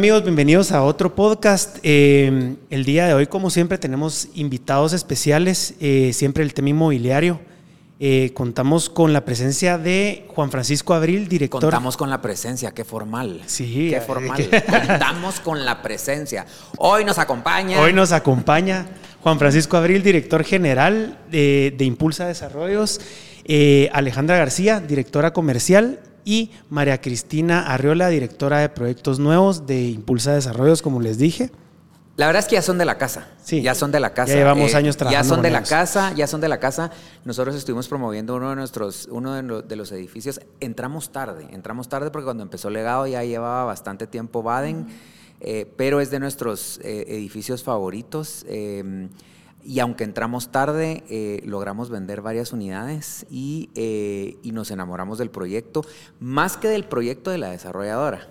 Amigos, bienvenidos a otro podcast. Eh, el día de hoy, como siempre, tenemos invitados especiales, eh, siempre el tema inmobiliario. Eh, contamos con la presencia de Juan Francisco Abril, director. Contamos con la presencia, qué formal. Sí, qué formal. Contamos con la presencia. Hoy nos acompaña. Hoy nos acompaña Juan Francisco Abril, director general de, de Impulsa Desarrollos. Alejandra García, directora comercial, y María Cristina Arriola, directora de proyectos nuevos de Impulsa Desarrollos, como les dije. La verdad es que ya son de la casa. Sí. Ya son de la casa. Ya llevamos eh, años trabajando. Ya son de la casa, ya son de la casa. Nosotros estuvimos promoviendo uno de nuestros, uno de los edificios. Entramos tarde, entramos tarde porque cuando empezó Legado ya llevaba bastante tiempo Baden, eh, pero es de nuestros eh, edificios favoritos. Y aunque entramos tarde, eh, logramos vender varias unidades eh, y, nos enamoramos del proyecto, más que del proyecto de la desarrolladora.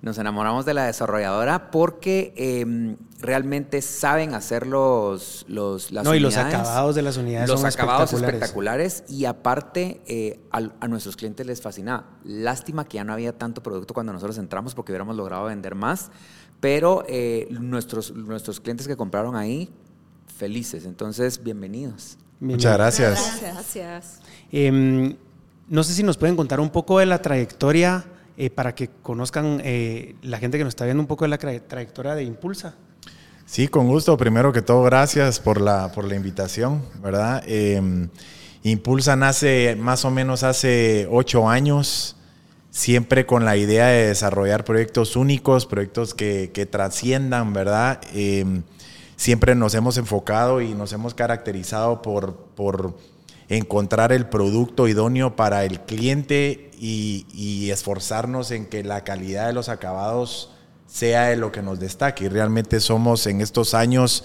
Nos enamoramos de la desarrolladora porque em, realmente saben hacer los, los las no, y los acabados de las unidades los son acabados espectaculares. y aparte eh, a, nuestros clientes les fascinaba. Lástima que ya no había tanto producto cuando nosotros entramos porque hubiéramos logrado vender más, pero nuestros, nuestros clientes que compraron ahí felices. Entonces, bienvenidos. Muchas gracias. Gracias. Em, no sé si nos pueden contar un poco de la trayectoria eh, para que conozcan eh, la gente que nos está viendo un poco de la trayectoria de Impulsa. Sí, con gusto. Primero que todo, gracias por la, por la invitación, ¿verdad? Em, Impulsa nace más o menos hace ocho años, siempre con la idea de desarrollar proyectos únicos, proyectos que, que trasciendan, ¿verdad? Em, siempre nos hemos enfocado y nos hemos caracterizado por, por encontrar el producto idóneo para el cliente y, esforzarnos en que la calidad de los acabados sea de lo que nos destaque. Y realmente somos en estos años,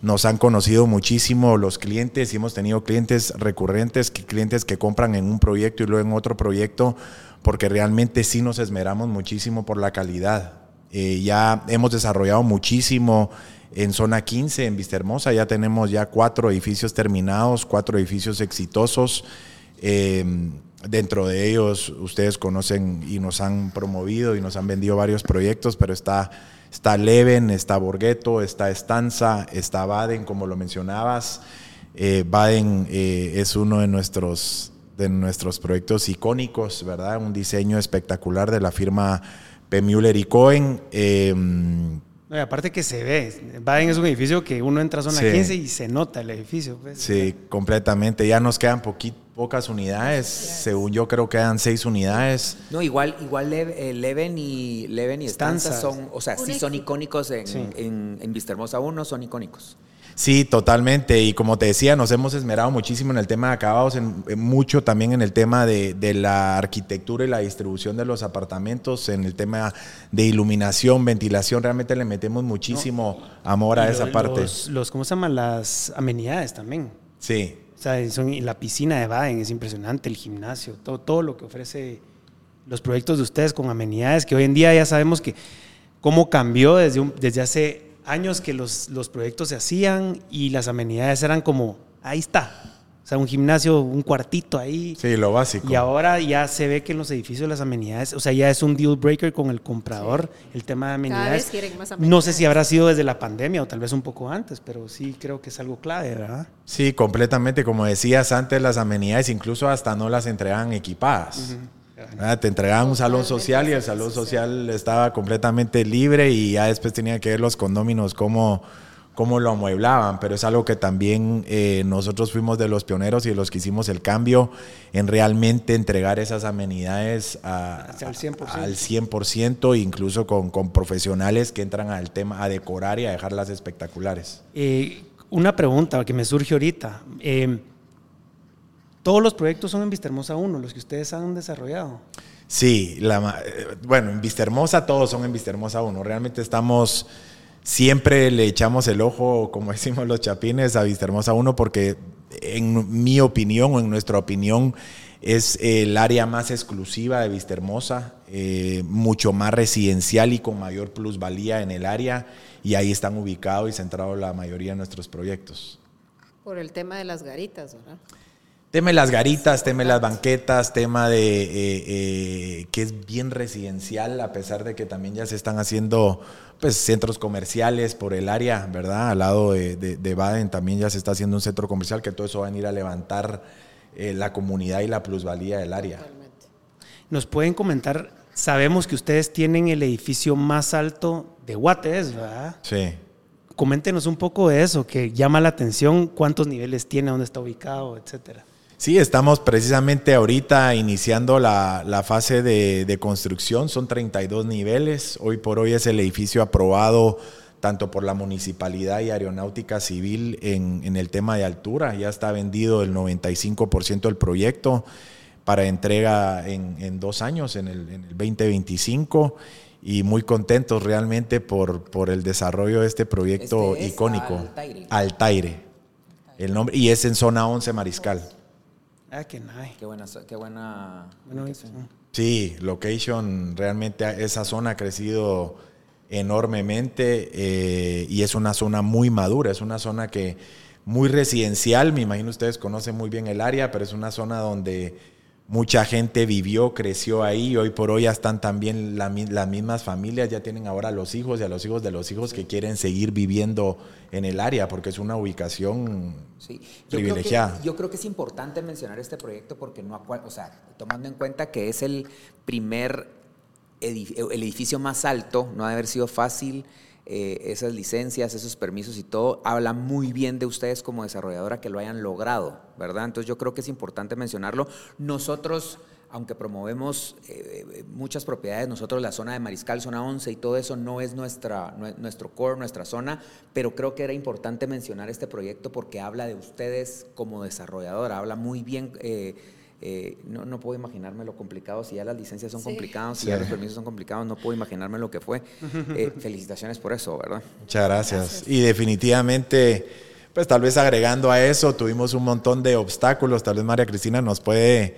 nos han conocido muchísimo los clientes y hemos tenido clientes recurrentes, clientes que compran en un proyecto y luego en otro proyecto, porque realmente sí nos esmeramos muchísimo por la calidad. Eh, ya hemos desarrollado muchísimo en zona 15, en Vista Hermosa, ya tenemos ya cuatro edificios terminados, cuatro edificios exitosos. Em, dentro de ellos, ustedes conocen y nos han promovido y nos han vendido varios proyectos, pero está, está Leven, está Borghetto, está Estanza, está Baden, como lo mencionabas. Eh, Baden eh, es uno de nuestros, de nuestros proyectos icónicos, ¿verdad? Un diseño espectacular de la firma P. Müller y Cohen. Em, aparte que se ve, Baden es un edificio que uno entra a zona 15 y se nota el edificio. Pues. Sí, completamente. Ya nos quedan pocas unidades. Según yo creo que quedan seis unidades. No, igual, igual eh, Leven y Leven y Stanza son, o sea, sí son icónicos en, en, en Vista Hermosa 1, son icónicos. Sí, totalmente. Y como te decía, nos hemos esmerado muchísimo en el tema de acabados, en, mucho también en el tema de, la arquitectura y la distribución de los apartamentos, en el tema de iluminación, ventilación. Realmente le metemos muchísimo amor a esa parte. Los, ¿cómo se llaman? Las amenidades también. Sí. O sea, son, la piscina de Baden es impresionante, el gimnasio, todo, todo lo que ofrece los proyectos de ustedes con amenidades, que hoy en día ya sabemos que cómo cambió desde, desde hace años que los, los proyectos se hacían y las amenidades eran como, ahí está. O sea, un gimnasio, un cuartito ahí. Sí, lo básico. Y ahora ya se ve que en los edificios las amenidades, o sea, ya es un deal breaker con el comprador, el tema de amenidades. No sé si habrá sido desde la pandemia o tal vez un poco antes, pero sí creo que es algo clave, ¿verdad? Sí, completamente. Como decías antes, las amenidades incluso hasta no las entregan equipadas. Ah, te entregaban un salón social y el salón social estaba completamente libre y ya después tenía que ver los condóminos cómo, cómo lo amueblaban, pero es algo que también eh, nosotros fuimos de los pioneros y de los que hicimos el cambio en realmente entregar esas amenidades al 100%, al 100% incluso con, con, profesionales que entran al tema a decorar y a dejarlas espectaculares. Eh, una pregunta que me surge ahorita. Eh, todos los proyectos son en Vista Hermosa 1, los que ustedes han desarrollado. Sí, la, eh, bueno, en Vista Hermosa todos son en Vista Hermosa 1. Realmente estamos, siempre le echamos el ojo, como decimos los chapines, a Vista Hermosa 1 porque en mi opinión o en nuestra opinión es el área más exclusiva de Vista Hermosa, eh, mucho más residencial y con mayor plusvalía en el área y ahí están ubicados y centrados la mayoría de nuestros proyectos. Por el tema de las garitas, ¿verdad? Tema de las garitas, tema de las banquetas, tema de eh, eh, que es bien residencial, a pesar de que también ya se están haciendo pues, centros comerciales por el área, ¿verdad? Al lado de, de, Baden también ya se está haciendo un centro comercial, que todo eso va a ir a levantar eh, la comunidad y la plusvalía del área. Nos pueden comentar, sabemos que ustedes tienen el edificio más alto de Guates, ¿verdad? Sí. Coméntenos un poco de eso, que llama la atención, cuántos niveles tiene, dónde está ubicado, etcétera. Sí, estamos precisamente ahorita iniciando la, fase de, construcción, son 32 niveles, hoy por hoy es el edificio aprobado tanto por la municipalidad y aeronáutica civil en, el tema de altura, ya está vendido el 95% del proyecto para entrega en, dos años, en el, 2025 y muy contentos realmente por, por el desarrollo de este proyecto este icónico. Altaire. Altaire. El nombre, y es en zona 11 Mariscal. Ah, qué nice. Qué buena. Qué buena sí, location, realmente esa zona ha crecido enormemente eh, y es una zona muy madura, es una zona que muy residencial, me imagino ustedes conocen muy bien el área, pero es una zona donde mucha gente vivió, creció ahí, hoy por hoy ya están también las mismas familias, ya tienen ahora los hijos y a los hijos de los hijos que quieren seguir viviendo en el área, porque es una ubicación privilegiada. yo creo que es importante mencionar este proyecto porque no, o sea, tomando en cuenta que es el primer edificio, el edificio más alto, no ha de haber sido fácil eh, esas licencias, esos permisos y todo, habla muy bien de ustedes como desarrolladora que lo hayan logrado, ¿verdad? Entonces yo creo que es importante mencionarlo. Nosotros, aunque promovemos eh, muchas propiedades, nosotros la zona de Mariscal, zona 11 y todo eso no es nuestra, nuestro core, nuestra zona, pero creo que era importante mencionar este proyecto porque habla de ustedes como desarrolladora, habla muy bien... Eh, eh, no, no, puedo imaginarme lo complicado, si ya las licencias son complicadas, si ya los permisos son complicados, no puedo imaginarme lo que fue. Eh, felicitaciones por eso, ¿verdad? Muchas gracias. Y definitivamente, pues tal vez agregando a eso, tuvimos un montón de obstáculos, tal vez María Cristina nos puede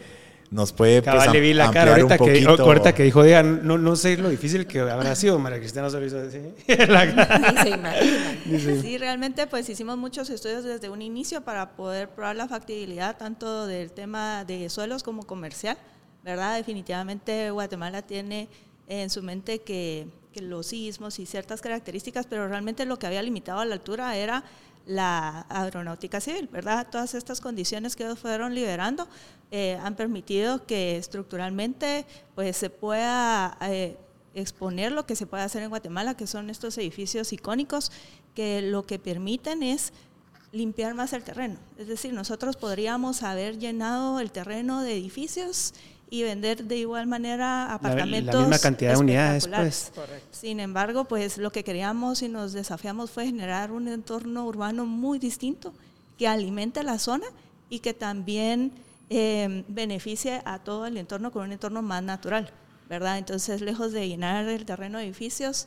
nos puede pues, le vi la cara ahorita que, ahorita que dijo, diga, no, no sé lo difícil que habrá sido, María Cristina se lo hizo así. Sí, realmente pues hicimos muchos estudios desde un inicio para poder probar la factibilidad tanto del tema de suelos como comercial, ¿verdad? Definitivamente Guatemala tiene en su mente que, que los sismos y ciertas características, pero realmente lo que había limitado a la altura era la aeronáutica civil, ¿verdad? Todas estas condiciones que fueron liberando eh, han permitido que estructuralmente pues, se pueda eh, exponer lo que se puede hacer en Guatemala, que son estos edificios icónicos, que lo que permiten es limpiar más el terreno. Es decir, nosotros podríamos haber llenado el terreno de edificios y vender de igual manera apartamentos. La, misma cantidad de unidades, pues. Sin embargo, pues lo que queríamos y nos desafiamos fue generar un entorno urbano muy distinto que alimente la zona y que también eh, beneficie a todo el entorno con un entorno más natural, ¿verdad? Entonces, lejos de llenar el terreno de edificios,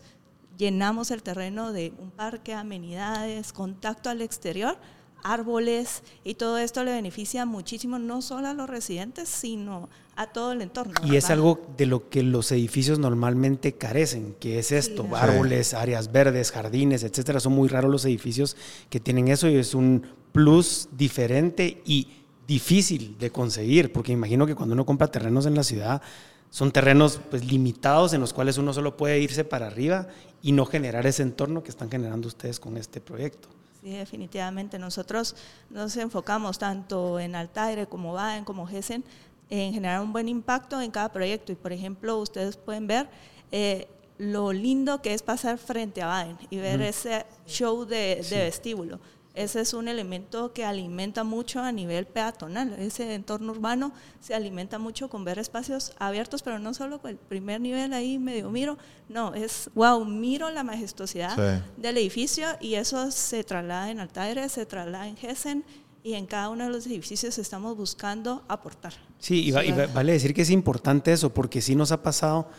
llenamos el terreno de un parque, amenidades, contacto al exterior árboles y todo esto le beneficia muchísimo no solo a los residentes, sino a todo el entorno. Y es algo de lo que los edificios normalmente carecen, que es esto, árboles, áreas verdes, jardines, etcétera. Son muy raros los edificios que tienen eso y es un plus diferente y difícil de conseguir, porque imagino que cuando uno compra terrenos en la ciudad son terrenos pues limitados en los cuales uno solo puede irse para arriba y no generar ese entorno que están generando ustedes con este proyecto. Sí, definitivamente. Nosotros nos enfocamos tanto en Altaire como Baden como Gessen en generar un buen impacto en cada proyecto. Y por ejemplo, ustedes pueden ver eh, lo lindo que es pasar frente a Baden y ver ese show de, de vestíbulo ese es un elemento que alimenta mucho a nivel peatonal. Ese entorno urbano se alimenta mucho con ver espacios abiertos, pero no solo con el primer nivel ahí medio miro, no, es wow, miro la majestuosidad del edificio y eso se traslada en Altaire, se traslada en Hessen y en cada uno de los edificios estamos buscando aportar. Sí, y, vale decir que es importante eso, porque sí nos ha pasado,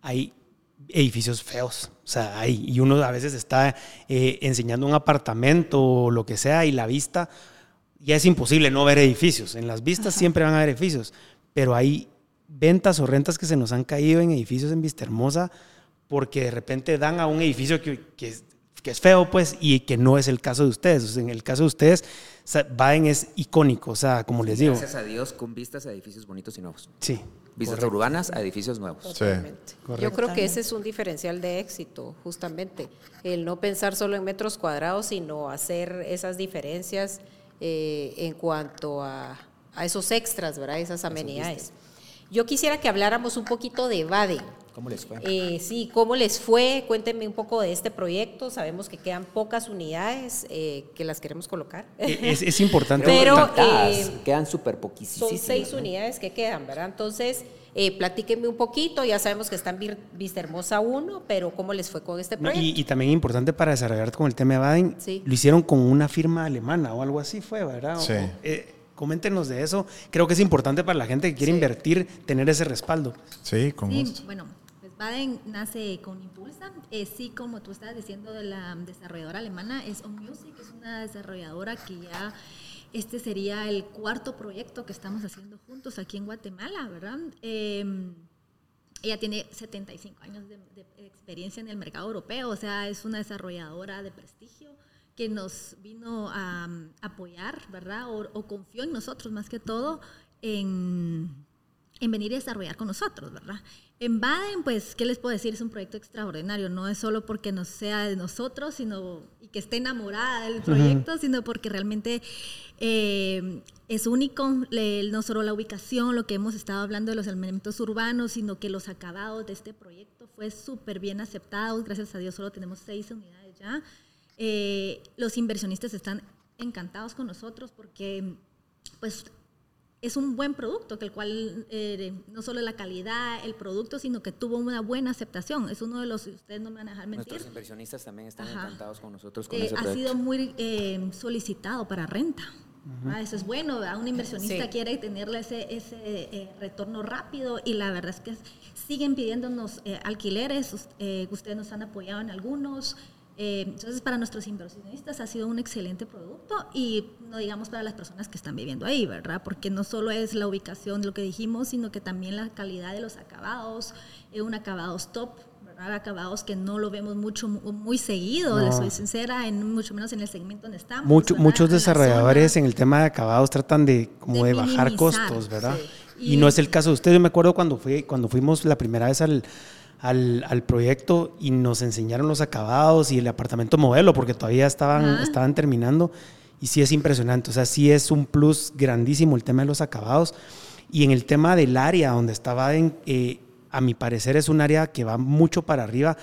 ahí edificios feos. O sea, hay, y uno a veces está eh, enseñando un apartamento o lo que sea y la vista, ya es imposible no ver edificios. En las vistas siempre van a haber edificios, pero hay ventas o rentas que se nos han caído en edificios en Vista Hermosa porque de repente dan a un edificio que, que que es feo, pues, y que no es el caso de ustedes. en el caso de ustedes, Baden es icónico, o sea, como les digo. Gracias a Dios, con vistas a edificios bonitos y nuevos. Sí. Vistas urbanas a edificios nuevos. Totalmente. Yo creo que ese es un diferencial de éxito, justamente. El no pensar solo en metros cuadrados, sino hacer esas diferencias eh, en cuanto a, a, esos extras, ¿verdad? Esas amenidades. Yo quisiera que habláramos un poquito de Baden. ¿Cómo les fue? Eh, sí, ¿cómo les fue? Cuéntenme un poco de este proyecto. Sabemos que quedan pocas unidades eh, que las queremos colocar. Es, importante. Pero eh, quedan súper poquísimas. Son seis unidades que quedan, ¿verdad? Entonces, eh, platíquenme un poquito. Ya sabemos que están Vista Hermosa 1, pero ¿cómo les fue con este proyecto? y, también importante para desarrollar con el tema de Baden, lo hicieron con una firma alemana o algo así fue, ¿verdad? Sí. Coméntenos de eso. Creo que es importante para la gente que quiere invertir tener ese respaldo. Sí, con sí, Bueno, pues Baden nace con Impulsa. Eh, sí, como tú estabas diciendo de la desarrolladora alemana, es On Music, es una desarrolladora que ya este sería el cuarto proyecto que estamos haciendo juntos aquí en Guatemala, ¿verdad? Em, ella tiene 75 años de, de, experiencia en el mercado europeo, o sea, es una desarrolladora de prestigio que nos vino a, apoyar, ¿verdad? O, confió en nosotros más que todo en, en venir a desarrollar con nosotros, ¿verdad? En Baden, pues, ¿qué les puedo decir? Es un proyecto extraordinario. No es solo porque nos sea de nosotros, sino y que esté enamorada del proyecto, sino porque realmente eh, es único, no solo la ubicación, lo que hemos estado hablando de los elementos urbanos, sino que los acabados de este proyecto fue súper bien aceptados. Gracias a Dios solo tenemos seis unidades ya. Eh, los inversionistas están encantados con nosotros porque pues es un buen producto, que el cual eh, no solo la calidad, el producto, sino que tuvo una buena aceptación. Es uno de los, ustedes no me van a dejar mentir. Nuestros inversionistas también están encantados con nosotros. Eh, ha sido muy solicitado para renta. Ah, eso es bueno, un inversionista quiere tenerle ese, ese retorno rápido y la verdad es que siguen pidiéndonos alquileres, ustedes nos han apoyado en algunos, eh, entonces, para nuestros inversionistas ha sido un excelente producto y no digamos para las personas que están viviendo ahí, ¿verdad? Porque no solo es la ubicación, lo que dijimos, sino que también la calidad de los acabados, es un acabados top, ¿verdad? Acabados que no lo vemos mucho, muy seguido, les soy sincera, en, mucho menos en el segmento donde estamos. muchos desarrolladores en el tema de acabados tratan de, como de, bajar costos, ¿verdad? Y, y, no es el caso de usted. Yo me acuerdo cuando, fui, cuando fuimos la primera vez al al, al, proyecto y nos enseñaron los acabados y el apartamento modelo, porque todavía estaban, estaban terminando. Y sí es impresionante, o sea, sí es un plus grandísimo el tema de los acabados. Y en el tema del área donde estaba, en, eh, a mi parecer es un área que va mucho para arriba.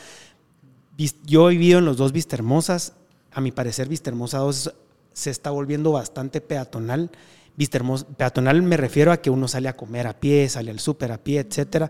Yo he vivido en los dos Vista Hermosas, a mi parecer Vista Hermosa 2 se está volviendo bastante peatonal. Vista peatonal me refiero a que uno sale a comer a pie, sale al súper a pie, etcétera.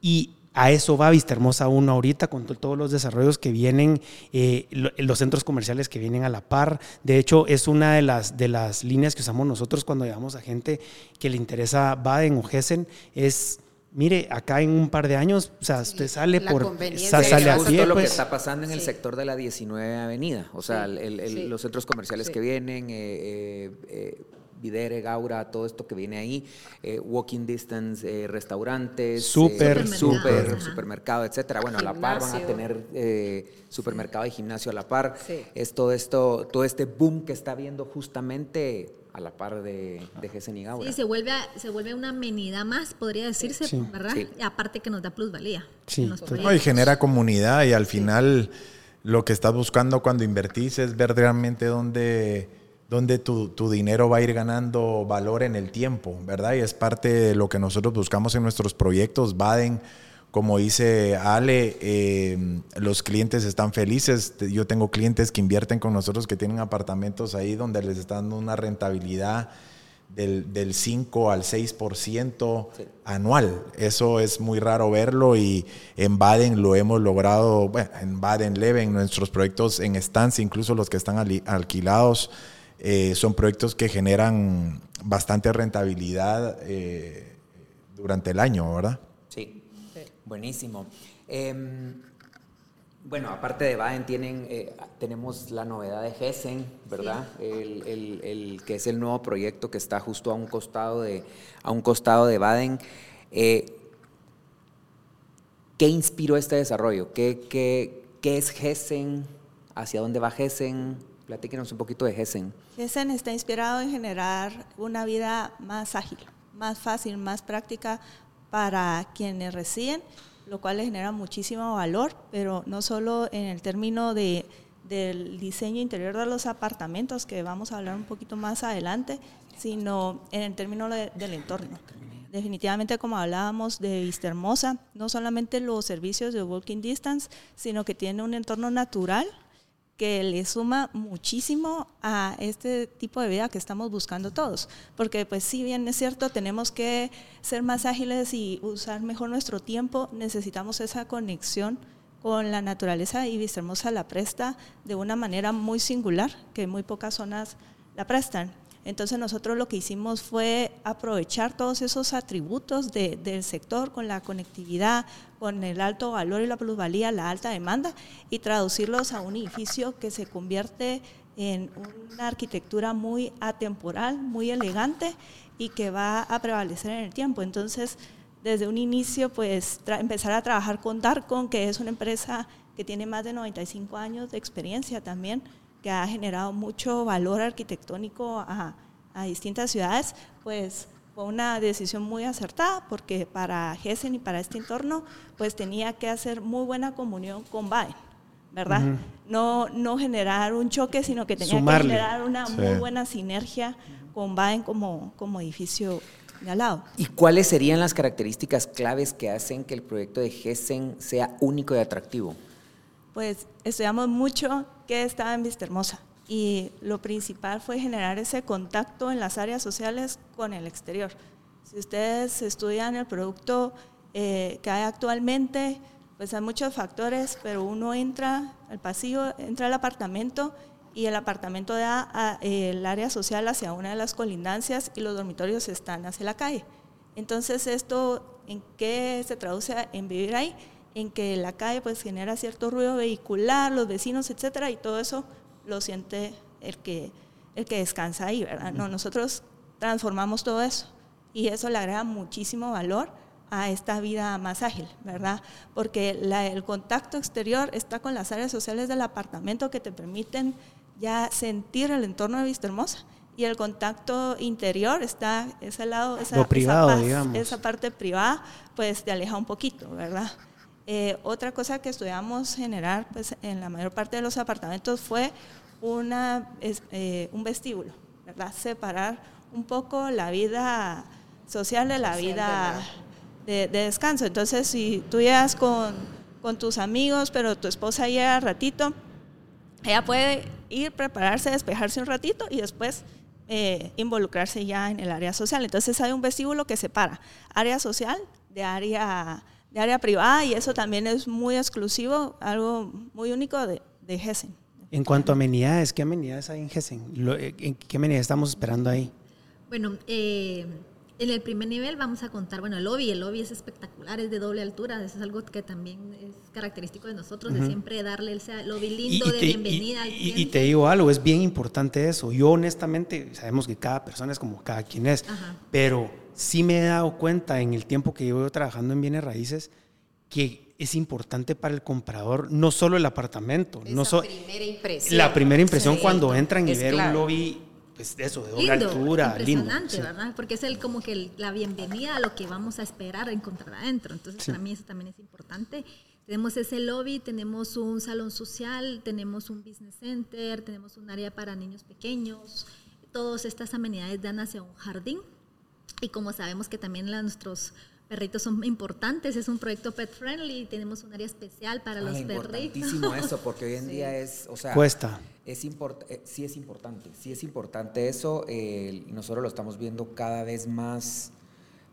Y a eso va Vista Hermosa 1 ahorita con todos los desarrollos que vienen, eh, los centros comerciales que vienen a la par. De hecho, es una de las, de las líneas que usamos nosotros cuando llevamos a gente que le interesa Baden o Hessen, es mire, acá en un par de años, o sea, usted sale por sale a pie, lo que pues. está pasando en el sector de la 19 Avenida, o sea, los centros comerciales que vienen, eh, eh, Videre, Gaura, todo esto que viene ahí, eh, walking distance, eh, restaurantes, super, super, supermercado, etcétera. Bueno, a la par van a tener eh, supermercado y gimnasio a la par. Es todo esto, todo este boom que está viendo justamente a la par de, de Gessen y Gaura. Sí, se vuelve, se vuelve una amenidad más, podría decirse, ¿verdad? aparte que nos da plusvalía. Sí, y genera comunidad y al final lo que estás buscando cuando invertís es ver realmente dónde donde tu, dinero va a ir ganando valor en el tiempo, ¿verdad? Y es parte de lo que nosotros buscamos en nuestros proyectos. Baden, como dice Ale, eh, los clientes están felices. Yo tengo clientes que invierten con nosotros que tienen apartamentos ahí donde les están dando una rentabilidad del, del 5 al 6% anual. Eso es muy raro verlo y en Baden lo hemos logrado, bueno, en Baden Leven, nuestros proyectos en estancia, incluso los que están alquilados eh, son proyectos que generan bastante rentabilidad eh, durante el año, ¿verdad? Sí, buenísimo. Em, bueno, aparte de Baden, tienen, eh, tenemos la novedad de Hessen, ¿verdad? El, que es el nuevo proyecto que está justo a un costado de, a un costado de Baden. ¿Qué inspiró este desarrollo? ¿Qué, qué, qué es Hessen? hacia dónde va Gessen. Platíquenos un poquito de Gessen. Gessen está inspirado en generar una vida más ágil, más fácil, más práctica para quienes residen, lo cual le genera muchísimo valor, pero no solo en el término de, del diseño interior de los apartamentos, que vamos a hablar un poquito más adelante, sino en el término del entorno. Definitivamente, como hablábamos de Vista Hermosa, no solamente los servicios de walking distance, sino que tiene un entorno natural que le suma muchísimo a este tipo de vida que estamos buscando todos. Porque pues si bien es cierto, tenemos que ser más ágiles y usar mejor nuestro tiempo, necesitamos esa conexión con la naturaleza y Vista Hermosa la presta de una manera muy singular, que muy pocas zonas la prestan. Entonces nosotros lo que hicimos fue aprovechar todos esos atributos del sector con la conectividad, con el alto valor y la plusvalía, la alta demanda, y traducirlos a un edificio que se convierte en una arquitectura muy atemporal, muy elegante y que va a prevalecer en el tiempo. Entonces, desde un inicio, pues empezar a trabajar con Darkon, que es una empresa que tiene más de 95 años de experiencia también que ha generado mucho valor arquitectónico a, a distintas ciudades, pues fue una decisión muy acertada porque para Hessen y para este entorno pues tenía que hacer muy buena comunión con Baden, ¿verdad? no, no generar un choque, sino que tenía que generar una muy buena sinergia con Baden como, como edificio de al lado. ¿Y cuáles serían las características claves que hacen que el proyecto de Hessen sea único y atractivo? Pues estudiamos mucho que estaba en Vista Hermosa y lo principal fue generar ese contacto en las áreas sociales con el exterior. Si ustedes estudian el producto eh, que hay actualmente, pues hay muchos factores, pero uno entra al pasillo, entra al apartamento y el apartamento da el área social hacia una de las colindancias y los dormitorios están hacia la calle. Entonces, ¿esto en qué se traduce en vivir ahí? En que la calle pues genera cierto ruido vehicular, los vecinos, etcétera, y todo eso lo siente el que, el que descansa ahí, ¿verdad? No, nosotros transformamos todo eso y eso le agrega muchísimo valor a esta vida más ágil, ¿verdad? Porque el contacto exterior está con las áreas sociales del apartamento que te permiten ya sentir el entorno de Vista Hermosa y el contacto interior está ese lado, esa, privado, esa parte privada, pues te aleja un poquito, ¿verdad? Eh, otra cosa que estudiamos generar pues, en la mayor parte de los apartamentos fue una, eh, un vestíbulo, ¿verdad? Separar un poco la vida social de la vida de, descanso. Entonces, si tú llegas con, con, tus amigos, pero tu esposa llega ratito, ella puede ir, prepararse, despejarse un ratito y después eh, involucrarse ya en el área social. Entonces, hay un vestíbulo que separa área social de área de área privada y eso también es muy exclusivo, algo muy único de, de Gessen. En cuanto a amenidades, ¿qué amenidades hay en Gessen? Eh, ¿Qué amenidades estamos esperando ahí? Bueno, eh, en el primer nivel vamos a contar, bueno, el lobby, el lobby es espectacular, es de doble altura, eso es algo que también es característico de nosotros, de siempre darle ese lobby lindo, de bienvenida al cliente. Y, te digo algo, es bien importante eso. Yo honestamente, sabemos que cada persona es como cada quien es, pero sí me he dado cuenta en el tiempo que llevo trabajando en bienes raíces que es importante para el comprador no solo el apartamento, Esa no primera impresión. la primera impresión cuando entran y ver un lobby pues eso, de doble altura, impresionante, lindo. ¿verdad? Porque es el como que la bienvenida a lo que vamos a esperar encontrar adentro. Entonces, para mí eso también es importante. Tenemos ese lobby, tenemos un salón social, tenemos un business center, tenemos un área para niños pequeños. Todas estas amenidades dan hacia un jardín y como sabemos que también nuestros perritos son importantes, es un proyecto pet friendly, tenemos un área especial para los perritos. eso, porque hoy en día es, o sea, cuesta. Es eh, sí es importante, sí es importante eso, eh, nosotros lo estamos viendo cada vez más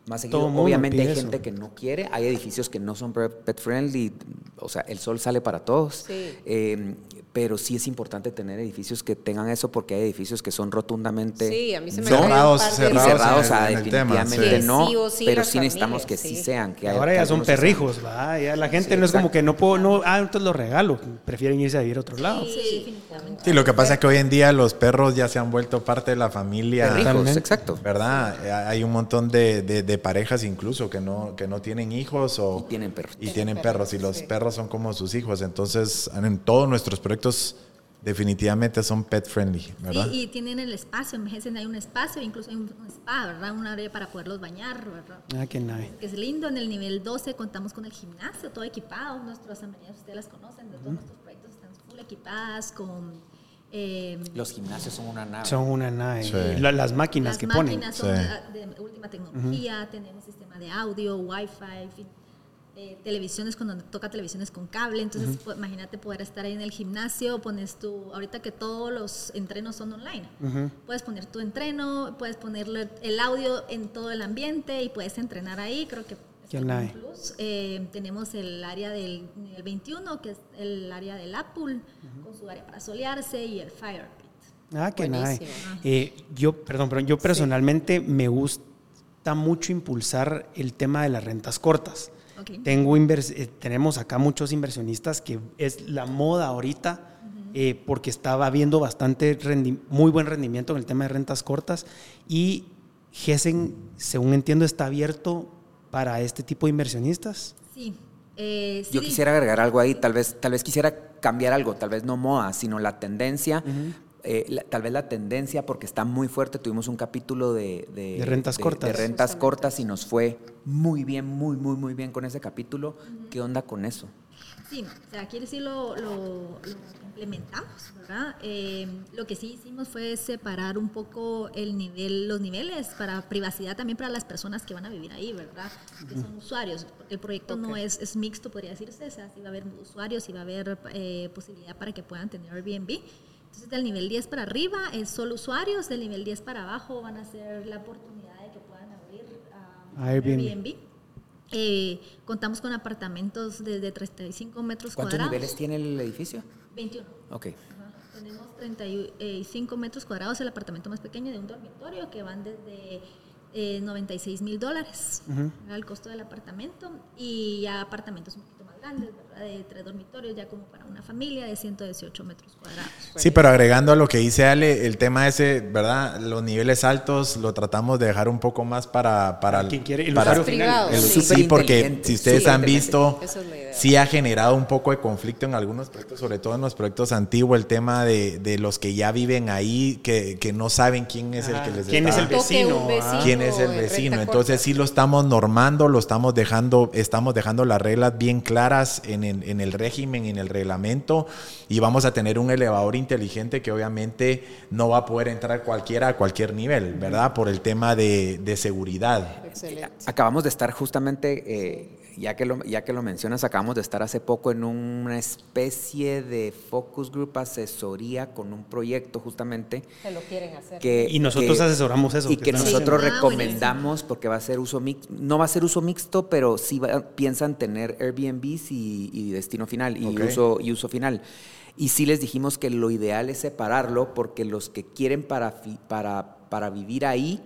más seguido. Obviamente hay gente que no quiere, hay edificios que no son pet friendly, o sea, el sol sale para todos. Em, pero sí es importante tener edificios que tengan eso porque hay edificios que son rotundamente cerrados, cerrados, definitivamente no, pero sí necesitamos que sí, sean. Que Ahora ya son perrijos, ¿va? ya la gente no es como que no puedo, no, ah, entonces lo regalo, prefieren irse a vivir a otro lado. Sí, definitivamente. Sí, lo que pasa es que hoy en día los perros ya se han vuelto parte de la familia. Perrijos, exacto. ¿Verdad? Hay un montón de, de, parejas incluso que no, que no tienen hijos o... Y tienen perros. Y tienen perros y los perros son como sus hijos, entonces en todos nuestros proyectos definitivamente son pet friendly, ¿verdad? Sí, y tienen el espacio, en Gesen hay un espacio, incluso hay un, un spa, ¿verdad? Un área para poderlos bañar, ¿verdad? Ah, qué nice. Que es lindo, en el nivel 12 contamos con el gimnasio, todo equipado, nuestras amenidades ustedes las conocen, de todos nuestros proyectos están full equipadas con... eh, Los gimnasios son una nave. Son una nave. Sí. La- las máquinas las que ponen. máquinas son Sí. de, de última tecnología, tenemos sistema de audio, wifi, en fin, eh, televisiones cuando toca televisiones con cable, entonces pues, imagínate poder estar ahí en el gimnasio, pones tu, ahorita que todos los entrenos son online, puedes poner tu entreno, puedes ponerle el audio en todo el ambiente y puedes entrenar ahí, creo que plus. Eh, tenemos el área del nivel 21, que es el área del Apple, con su área para solearse y el Fire Pit. Ah, qué nice. Buenísimo. Eh, yo, perdón, pero yo personalmente me gusta mucho impulsar el tema de las rentas cortas. Tengo invers- eh, tenemos acá muchos inversionistas que es la moda ahorita eh, porque estaba viendo bastante muy buen rendimiento en el tema de rentas cortas y Gessen, según entiendo, está abierto para este tipo de inversionistas. Sí. eh, Yo quisiera agregar algo ahí, tal vez, tal vez quisiera cambiar algo, tal vez no moda, sino la tendencia. eh, la- tal vez la tendencia, porque está muy fuerte, tuvimos un capítulo de, De rentas cortas. De rentas cortas y nos fue muy bien, muy, muy, muy bien con ese capítulo. ¿Qué onda con eso? Sí, o sea, aquí sí lo, lo, lo implementamos, ¿verdad? Eh, lo que sí hicimos fue separar un poco el nivel, los niveles para privacidad también para las personas que van a vivir ahí, ¿verdad? Que son usuarios, el proyecto no es, es mixto, podría decirse, o sea, sí va a haber usuarios y va a haber eh, posibilidad para que puedan tener Airbnb. Entonces, del nivel 10 para arriba es solo usuarios, del nivel 10 para abajo van a ser la oportunidad de que puedan abrir ah, Airbnb. Airbnb. Eh, contamos con apartamentos desde 35 metros ¿Cuántos cuadrados. niveles tiene el edificio? 21. Ok. Ajá. Tenemos 35 metros cuadrados, el apartamento más pequeño de un dormitorio que van desde eh, 96 mil dólares era el costo del apartamento y ya apartamentos un grandes, ¿verdad? de tres dormitorios, ya como para una familia de 118 metros cuadrados. Sí, pero agregando a lo que dice Ale, el tema ese, ¿verdad? Los niveles altos lo tratamos de dejar un poco más para... para Quien quiere, el para- usuario el- sí. sí, porque si ustedes han visto, es sí ha generado un poco de conflicto en algunos proyectos, sobre todo en los proyectos antiguos, el tema de, de los que ya viven ahí, que, que no saben quién es el que les ¿Quién es está- el vecino, ah. quién es el vecino. Entonces sí lo estamos normando, lo estamos dejando, estamos dejando las reglas bien claras en, el- en el régimen, en el reglamento, y vamos a tener un elevador inteligente que obviamente no va a poder entrar cualquiera a cualquier nivel, ¿verdad? Por el tema de, de seguridad. Excelente. Acabamos de estar justamente, eh, ya, que lo, ya que lo mencionas, acabamos de estar hace poco en una especie de focus group asesoría con un proyecto justamente Se lo quieren hacer. que... Y nosotros que- asesoramos eso, Y que que nosotros haciendo. Ah, recomendamos porque va a ser uso mixto, no va a ser uso mixto, pero sí va- piensan tener Airbnbs y, y destino final y, Ok. uso, y uso final. Y sí les dijimos que lo ideal es separarlo porque los que quieren para, fi- para, para vivir ahí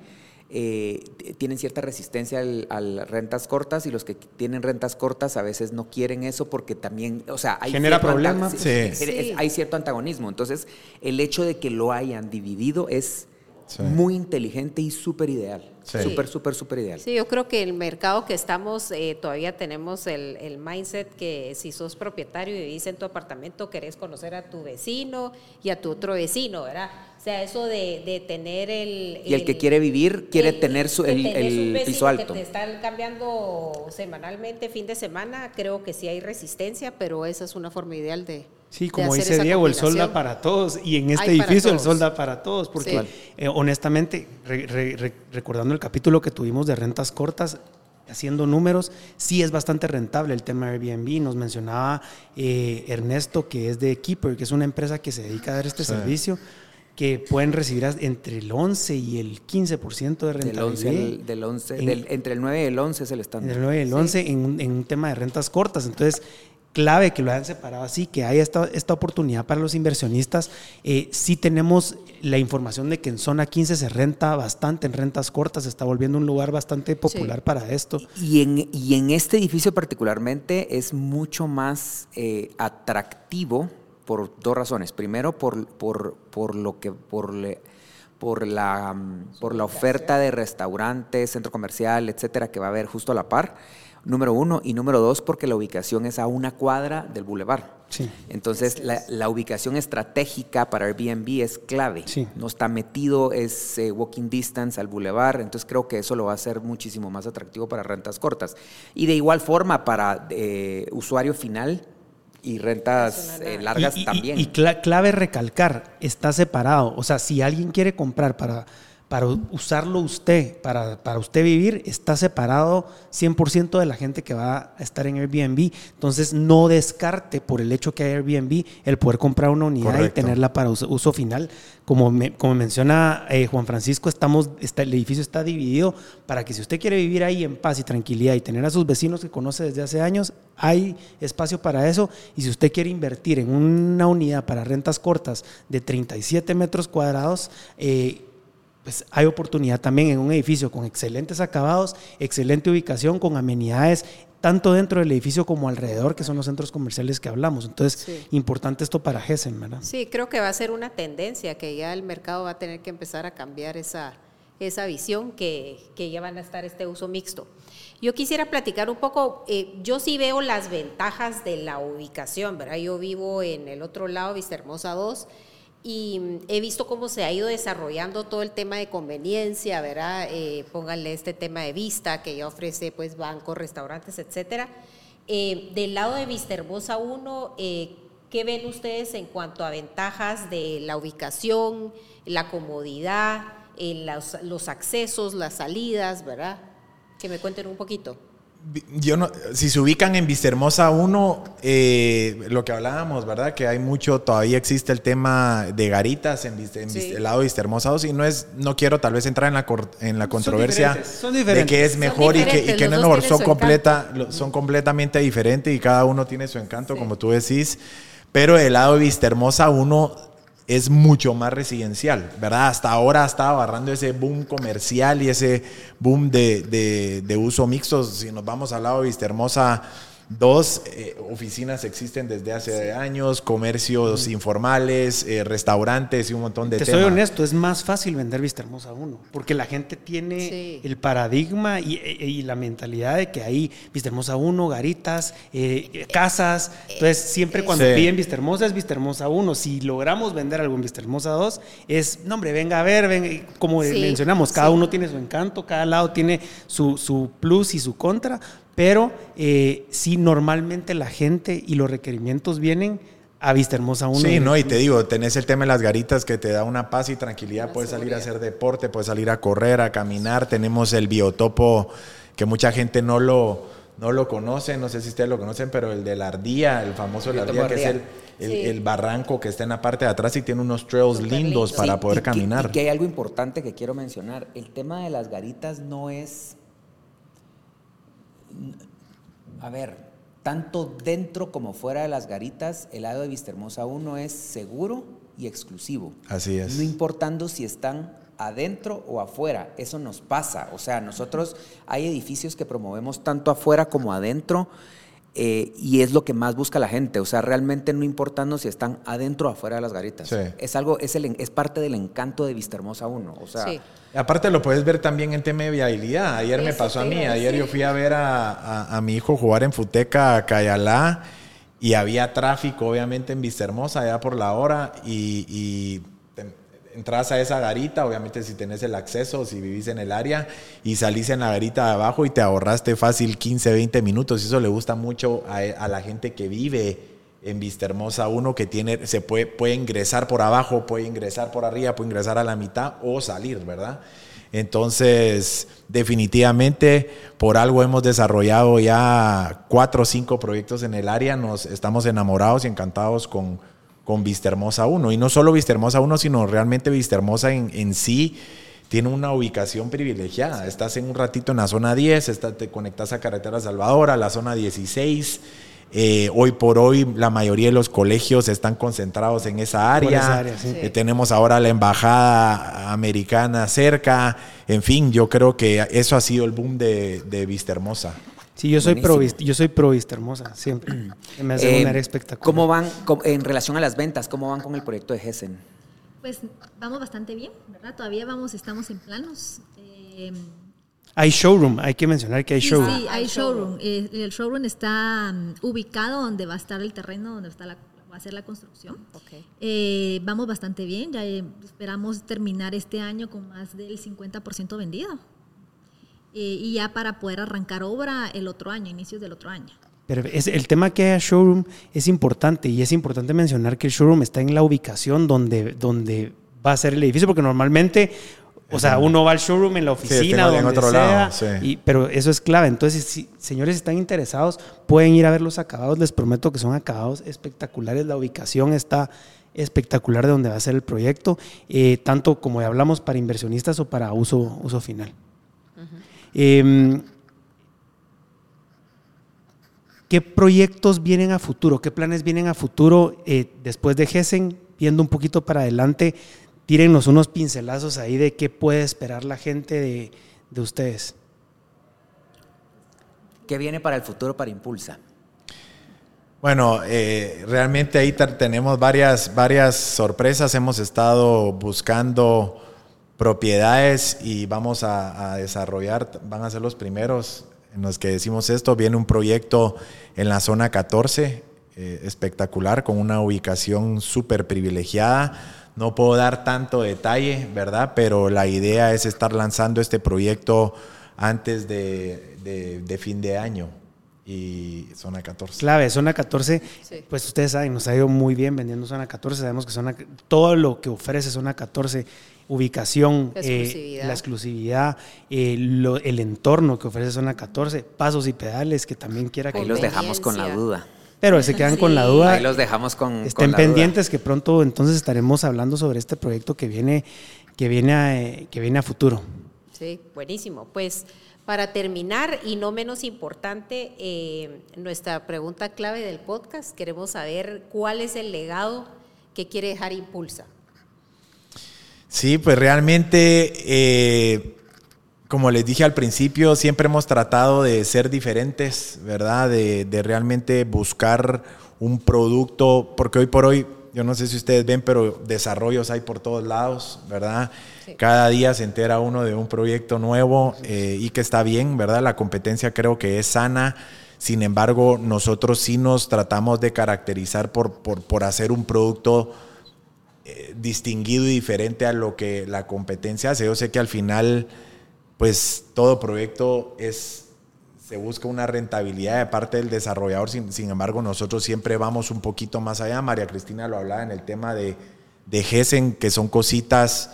eh, tienen cierta resistencia al, al rentas cortas y los que tienen rentas cortas a veces no quieren eso porque también, o sea, hay Genera problemas. Sí. es- Sí. hay cierto antagonismo. Entonces, el hecho de que lo hayan dividido es Sí. muy inteligente y súper ideal. Sí. Súper, súper, súper ideal. Sí, yo creo que el mercado que estamos, eh, todavía tenemos el, el mindset que si sos propietario y vivís en tu apartamento, querés conocer a tu vecino y a tu otro vecino, ¿verdad? O sea, eso de, de tener el... Y el que quiere vivir, quiere el- tener su- el- el vecino piso alto. Que te están cambiando semanalmente, fin de semana, creo que sí hay resistencia, pero esa es una forma ideal de... Sí, como dice Diego, el sol da para todos y en este Hay edificio el sol da para todos, porque Sí. eh, honestamente, re- re- re- recordando el capítulo que tuvimos de rentas cortas, haciendo números, sí es bastante rentable el tema Airbnb. Nos mencionaba eh, Ernesto, que es de Keeper, que es una empresa que se dedica a dar este Sí. servicio, que pueden recibir entre el 11 y el 15% de Del rentabilidad. 11, del 11 En- del- entre el 9 y el 11 es el estándar. En el 9 y el 11 en, un, en un tema de rentas cortas. Entonces, clave que lo hayan separado así, que haya esta, esta oportunidad para los inversionistas. Eh, sí tenemos la información de que en zona 15 se renta bastante en rentas cortas, se está volviendo un lugar bastante popular para esto. Y en, y en este edificio particularmente es mucho más eh, atractivo por dos razones. Primero, por, por, por lo que por, le- por la por la oferta de restaurantes, centro comercial, etcétera, que va a haber justo a la par. Número uno. Y número dos, porque la ubicación es a una cuadra del bulevar. Sí. Entonces, la, la ubicación estratégica para Airbnb es clave. Sí. No está metido, es eh, walking distance al bulevar. Entonces, creo que eso lo va a hacer muchísimo más atractivo para rentas cortas. Y de igual forma, para eh, usuario final y rentas eh, largas Y- y- también. Y, cla- clave recalcar, está separado. O sea, si alguien quiere comprar para, para usarlo usted, para, para usted vivir, está separado 100% de la gente que va a estar en Airbnb. Entonces, no descarte por el hecho que hay Airbnb el poder comprar una unidad Correcto. y tenerla para uso, uso final. Como, me- como menciona eh, Juan Francisco, estamos, está, el edificio está dividido para que si usted quiere vivir ahí en paz y tranquilidad y tener a sus vecinos que conoce desde hace años, hay espacio para eso. Y si usted quiere invertir en una unidad para rentas cortas de 37 metros cuadrados, eh, pues hay oportunidad también en un edificio con excelentes acabados, excelente ubicación, con amenidades, tanto dentro del edificio como alrededor, que son los centros comerciales que hablamos. Entonces, Sí. importante esto para Gessen, ¿verdad? Sí, creo que va a ser una tendencia que ya el mercado va a tener que empezar a cambiar esa, esa visión que, que ya van a estar este uso mixto. Yo quisiera platicar un poco, eh, yo sí veo las ventajas de la ubicación, ¿verdad? Yo vivo en el otro lado, Vista Hermosa 2, y mm, he visto cómo se ha ido desarrollando todo el tema de conveniencia, ¿verdad? Eh, pónganle este tema de vista que ya ofrece pues bancos, restaurantes, etcétera. Eh, del lado de Vista Hermosa 1, eh, ¿qué ven ustedes en cuanto a ventajas de la ubicación, la comodidad, eh, los, los accesos, las salidas, ¿verdad? Que me cuenten un poquito. Yo no, si se ubican en Vistahermosa 1, eh, lo que hablábamos, ¿verdad? Que hay mucho, todavía existe el tema de garitas en, Sí. El lado de Vistahermosa 2 y no es, no quiero tal vez entrar en la, cor- en la controversia diferentes, son de que es mejor y que, y que no tienen son, completa, lo- son completamente diferentes y cada uno tiene su encanto, Sí. como tú decís, pero el lado de Vistahermosa 1 es mucho más residencial, ¿verdad? Hasta ahora estaba agarrando ese boom comercial y ese boom de, de- de uso mixto. Si nos vamos al lado de Vistahermosa, dos eh, oficinas existen desde hace años, comercios informales, eh, restaurantes y un montón de Te temas. soy honesto, es más fácil vender Vista Hermosa 1, porque la gente tiene Sí. el paradigma y, e- y la mentalidad de que hay Vista Hermosa 1, garitas, eh, casas. Entonces, siempre cuando Sí. piden Vista Hermosa es Vista Hermosa 1. Si logramos vender algo en Vista Hermosa 2, es, no, hombre, venga a ver, venga, y como Sí, mencionamos, cada sí. uno tiene su encanto, cada lado tiene su, su plus y su contra, pero eh, sí, normalmente la gente y los requerimientos vienen a Vista Hermosa 1. Sí, no, y te digo, tenés el tema de las garitas que te da una paz y tranquilidad, Una puedes salir a hacer deporte, puedes salir a correr, a caminar, tenemos el biotopo que mucha gente no lo, no lo conoce, no sé si ustedes lo conocen, pero el de la ardilla, el famoso Biotopo ardilla, que es el, el- Sí. el barranco que está en la parte de atrás y tiene unos trails lindos lindo. para Sí, poder y que- caminar. y que hay algo importante que quiero mencionar. El tema de las garitas no es. A ver, tanto dentro como fuera de las garitas, el lado de Vistahermosa 1 es seguro y exclusivo. Así es. No importando si están adentro o afuera, eso nos pasa. O sea, nosotros hay edificios que promovemos tanto afuera como adentro eh, y es lo que más busca la gente. O sea, realmente no importando si están adentro o afuera de las garitas. Sí. Es algo, es, el, es parte del encanto de Vistahermosa 1. O sea, Sí. Aparte lo puedes ver también en tema de viabilidad. Ayer me pasó a mí, ayer yo fui a ver a, a- a mi hijo jugar en Futeca, a Cayalá, y había tráfico obviamente en Vistahermosa allá por la hora, y, entras a esa garita, obviamente si tenés el acceso, si vivís en el área, y salís en la garita de abajo y te ahorraste fácil 15, 20 minutos. Eso le gusta mucho a, a la gente que vive en Vistahermosa uno que tiene, se puede, puede ingresar por abajo, puede ingresar por arriba, puede ingresar a la mitad o salir, ¿verdad? Entonces, definitivamente, por algo hemos desarrollado ya cuatro o cinco proyectos en el área, nos estamos enamorados y encantados con, con Vistahermosa 1. Y no solo Vistahermosa 1, sino realmente Vistahermosa en, en sí tiene una ubicación privilegiada. Estás en un ratito en la zona 10, está- te conectas a Carretera Salvador, a la zona 16. Eh, hoy por hoy la mayoría de los colegios están concentrados en esa área. esa área, sí. Eh, tenemos ahora la embajada americana cerca. En fin, yo creo que eso ha sido el boom de, de Vistahermosa. Sí, yo soy pro, Buenísimo. Vist- yo soy pro Vista Hermosa, siempre. Me hace eh, un área espectacular. ¿Cómo van en relación a las ventas? ¿Cómo van con el proyecto de Hessen? Pues vamos bastante bien, ¿verdad? Todavía vamos, estamos en planos. Eh, Hay showroom, hay que mencionar que hay Sí, showroom. sí, hay showroom. Eh, el showroom está mm, ubicado donde va a estar el terreno, donde está la, va a ser la construcción. Ok. Eh, vamos bastante bien, ya eh, esperamos terminar este año con más del 50% vendido. Eh, y ya para poder arrancar obra el otro año, inicios del otro año. Pero es, el tema que haya showroom es importante y es importante mencionar que el showroom está en la ubicación donde, donde va a ser el edificio, porque normalmente, o sea, uno va al showroom en la oficina, en donde otro sea, lado, sí. y- pero eso es clave. Entonces, si señores están interesados, pueden ir a ver los acabados. Les prometo que son acabados espectaculares. La ubicación está espectacular de donde va a ser el proyecto, eh, tanto como ya hablamos para inversionistas o para uso, uso final. Em, ¿Qué proyectos vienen a futuro? ¿Qué planes vienen a futuro eh, después de Gessen? Viendo un poquito para adelante, tírennos unos pincelazos ahí de qué puede esperar la gente de, de ustedes. ¿Qué viene para el futuro para Impulsa? Bueno, eh, realmente ahí tenemos varias, varias sorpresas. Hemos estado buscando propiedades y vamos a, a desarrollar, van a ser los primeros en los que decimos esto. Viene un proyecto en la zona 14, eh, espectacular, con una ubicación súper privilegiada. No puedo dar tanto detalle, ¿verdad? Pero la idea es estar lanzando este proyecto antes de, de- de fin de año. Y zona 14. Clave, zona 14, Sí. pues ustedes saben, nos ha ido muy bien vendiendo zona 14. Sabemos que zona, todo lo que ofrece zona 14, ubicación, La eh, exclusividad. la exclusividad, eh, lo- el entorno que ofrece zona 14, pasos y pedales que también quiera que Ahí los dejamos con la duda. Pero se quedan con la duda. Ahí los dejamos con. Estén con la duda. pendientes que pronto entonces estaremos hablando sobre este proyecto que viene, que viene, a, eh, que viene a futuro. Sí, buenísimo. Pues para terminar y no menos importante, eh, nuestra pregunta clave del podcast, queremos saber cuál es el legado que quiere dejar Impulsa. Sí, pues realmente, eh, como les dije al principio, siempre hemos tratado de ser diferentes, ¿verdad? De, de realmente buscar un producto, porque hoy por hoy, yo no sé si ustedes ven, pero desarrollos hay por todos lados, ¿verdad? Sí. Cada día se entera uno de un proyecto nuevo eh, y que está bien, ¿verdad? La competencia creo que es sana. Sin embargo, nosotros sí nos tratamos de caracterizar por, por, por hacer un producto eh, distinguido y diferente a lo que la competencia hace. Yo sé que al final, pues todo proyecto es se busca una rentabilidad de parte del desarrollador, sin, sin embargo nosotros siempre vamos un poquito más allá. María Cristina lo hablaba en el tema de, de Gessen, que son cositas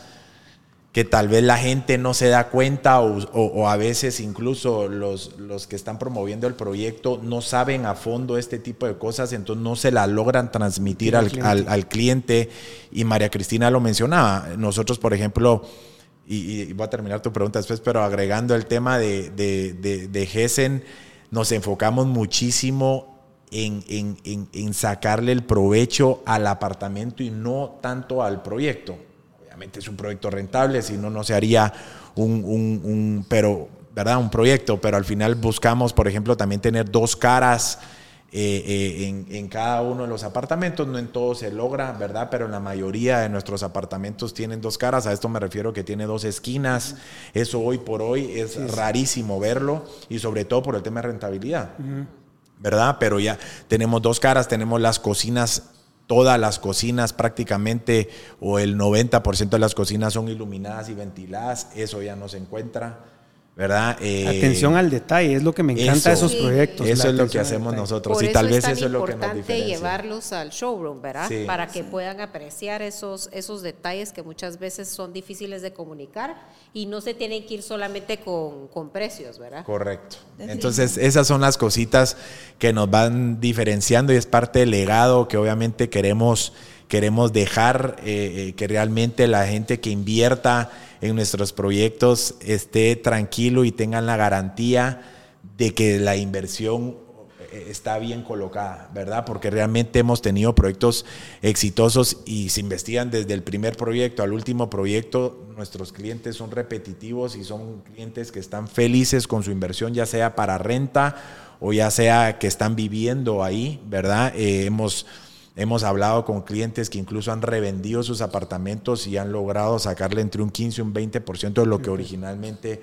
que tal vez la gente no se da cuenta o, o- o a veces incluso los, los que están promoviendo el proyecto no saben a fondo este tipo de cosas, entonces no se la logran transmitir Al cliente. al- al cliente. Y María Cristina lo mencionaba. Nosotros, por ejemplo, y, y voy a terminar tu pregunta después, pero agregando el tema de, de, de, de Gessen, nos enfocamos muchísimo en, en- en- en sacarle el provecho al apartamento y no tanto al proyecto. Obviamente es un proyecto rentable, si no, no se haría un, un- un- pero, ¿verdad? un proyecto, pero al final buscamos, por ejemplo, también tener dos caras eh, eh, en, en cada uno de los apartamentos. No en todo se logra, ¿verdad? Pero en la mayoría de nuestros apartamentos tienen dos caras. A esto me refiero que tiene dos esquinas. Eso hoy por hoy es rarísimo verlo y sobre todo por el tema de rentabilidad. ¿verdad? Pero ya tenemos dos caras, tenemos las cocinas, todas las cocinas prácticamente, o el 90% de las cocinas son iluminadas y ventiladas, eso ya no se encuentra, ¿verdad? Eh, Atención al detalle, es lo que me encanta de eso. esos Sí. proyectos. Eso es lo que hacemos nosotros Por y eso tal vez es eso es lo que nos importante diferencia. llevarlos al showroom, ¿verdad? Sí. Para que puedan apreciar esos, esos detalles que muchas veces son difíciles de comunicar y no se tienen que ir solamente con, con precios, ¿verdad? Correcto. Entonces, esas son las cositas que nos van diferenciando y es parte del legado que obviamente queremos, queremos dejar, eh, eh, que realmente la gente que invierta en nuestros proyectos esté tranquilo y tengan la garantía de que la inversión eh, está bien colocada, ¿verdad? Porque realmente hemos tenido proyectos exitosos y se investigan desde el primer proyecto al último proyecto. Nuestros clientes son repetitivos y son clientes que están felices con su inversión, ya sea para renta o ya sea que están viviendo ahí, ¿verdad? Eh, hemos, hemos hablado con clientes que incluso han revendido sus apartamentos y han logrado sacarle entre un 15 y un 20% de lo que originalmente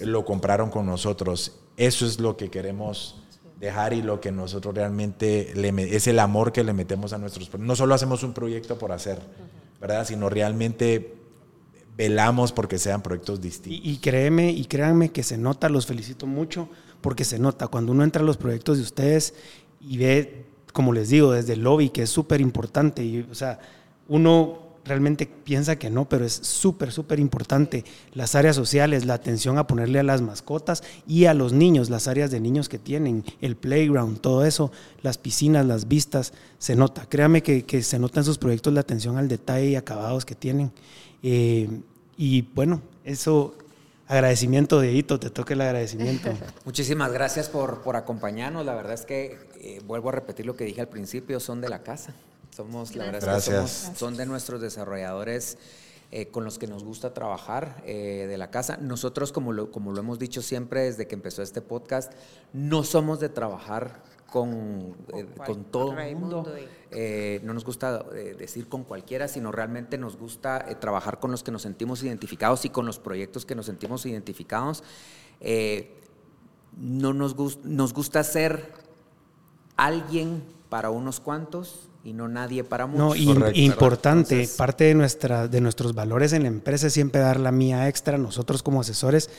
lo compraron con nosotros. Eso es lo que queremos dejar y lo que nosotros realmente le, es el amor que le metemos a nuestros no solo hacemos un proyecto por hacer, ¿verdad? Sino realmente velamos porque sean proyectos distintos. Y, y, créeme y créanme que se nota, los felicito mucho porque se nota cuando uno entra a los proyectos de ustedes y ve, como les digo, desde el lobby que es súper importante y o sea, uno realmente piensa que no, pero es súper, súper importante. Las áreas sociales, la atención a ponerle a las mascotas y a los niños, las áreas de niños que tienen, el playground, todo eso, las piscinas, las vistas, se nota. Créame que, se nota en sus proyectos la atención al detalle y acabados que tienen. Eh, y bueno, eso, agradecimiento de Hito, te toca el agradecimiento. Muchísimas gracias por, por acompañarnos. La verdad es que, eh, vuelvo a repetir lo que dije al principio, son de la casa. Somos, la verdad es que somos, son de nuestros desarrolladores eh, con los que nos gusta trabajar eh, de la casa. Nosotros, como lo, como lo hemos dicho siempre desde que empezó este podcast, no somos de trabajar con, eh, con todo el mundo. Eh, no nos gusta eh, decir con cualquiera, sino realmente nos gusta eh, trabajar con los que nos sentimos identificados y con los proyectos que nos sentimos identificados. Eh, no nos, gust nos gusta ser alguien para unos cuantos y no nadie para muchos. No, y, Correcto, importante, Entonces, parte de, nuestra, de nuestros valores en la empresa es siempre dar la mía extra, nosotros como asesores,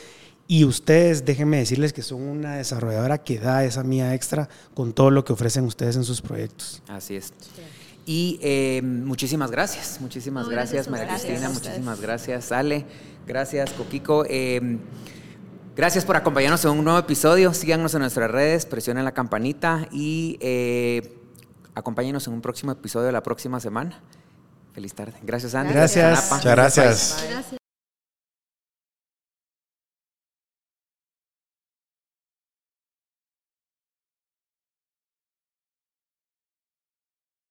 y ustedes, déjenme decirles que son una desarrolladora que da esa mía extra con todo lo que ofrecen ustedes en sus proyectos. Así es. Y eh, muchísimas gracias, muchísimas no, gracias, María Cristina, gracias muchísimas gracias, Ale, gracias, Coquico. Eh, gracias por acompañarnos en un nuevo episodio. Síganos en nuestras redes, presionen la campanita y eh, acompáñenos en un próximo episodio de la próxima semana. Feliz tarde. Gracias, Andy. Gracias. Muchas gracias. gracias.